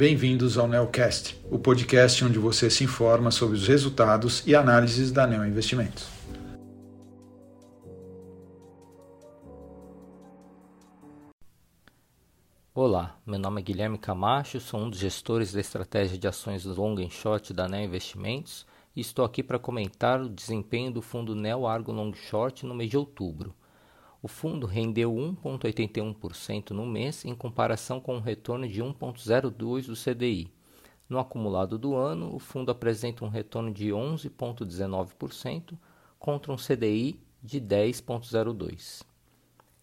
bem-vindos ao Neocast, o podcast onde você se informa sobre os resultados e análises da Neo Investimentos. Olá, meu nome é Guilherme Camacho, sou um dos gestores da estratégia de ações long and short da Neo Investimentos e estou aqui para comentar o desempenho do fundo Neo Argo Long Short no mês de outubro. O fundo rendeu 1,81% no mês, em comparação com um retorno de 1,02% do CDI. No acumulado do ano, o fundo apresenta um retorno de 11,19% contra um CDI de 10,02%.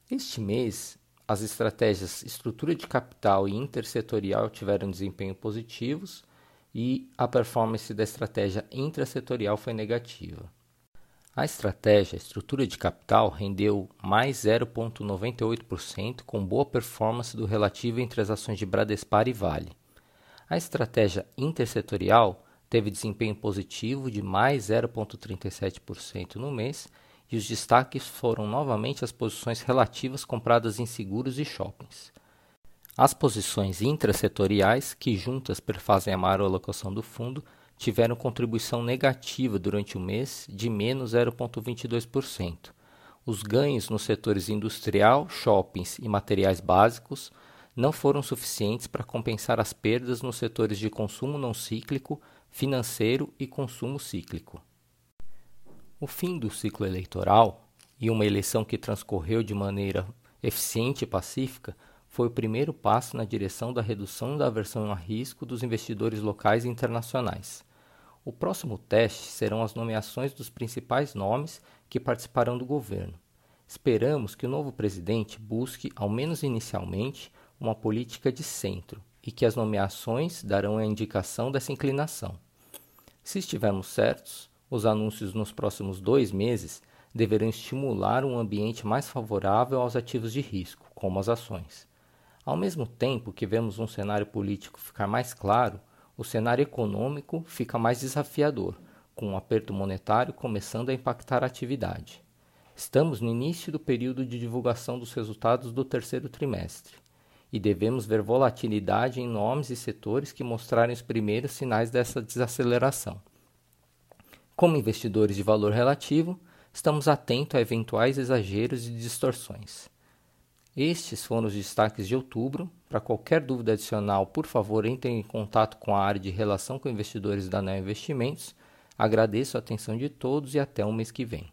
Este mês, as estratégias estrutura de capital e intersetorial tiveram desempenho positivos e a performance da estratégia intrasetorial foi negativa. A estratégia estrutura de capital rendeu mais 0,98%, com boa performance do relativo entre as ações de Bradespar e Vale. A estratégia intersetorial teve desempenho positivo de mais 0,37% no mês e os destaques foram novamente as posições relativas compradas em seguros e shoppings. As posições intrasetoriais, que juntas perfazem a maior alocação do fundo, tiveram contribuição negativa durante o mês de menos 0,22%. Os ganhos nos setores industrial, shoppings e materiais básicos não foram suficientes para compensar as perdas nos setores de consumo não cíclico, financeiro e consumo cíclico. O fim do ciclo eleitoral e uma eleição que transcorreu de maneira eficiente e pacífica foi o primeiro passo na direção da redução da aversão a risco dos investidores locais e internacionais. O próximo teste serão as nomeações dos principais nomes que participarão do governo. Esperamos que o novo presidente busque, ao menos inicialmente, uma política de centro e que as nomeações darão a indicação dessa inclinação. Se estivermos certos, os anúncios nos próximos dois meses deverão estimular um ambiente mais favorável aos ativos de risco, como as ações. Ao mesmo tempo que vemos um cenário político ficar mais claro, o cenário econômico fica mais desafiador, com o um aperto monetário começando a impactar a atividade. Estamos no início do período de divulgação dos resultados do terceiro trimestre e devemos ver volatilidade em nomes e setores que mostrarem os primeiros sinais dessa desaceleração. Como investidores de valor relativo, estamos atentos a eventuais exageros e distorções. Estes foram os destaques de outubro. Para qualquer dúvida adicional, por favor, entre em contato com a área de relação com investidores da Neo Investimentos. Agradeço a atenção de todos e até o mês que vem.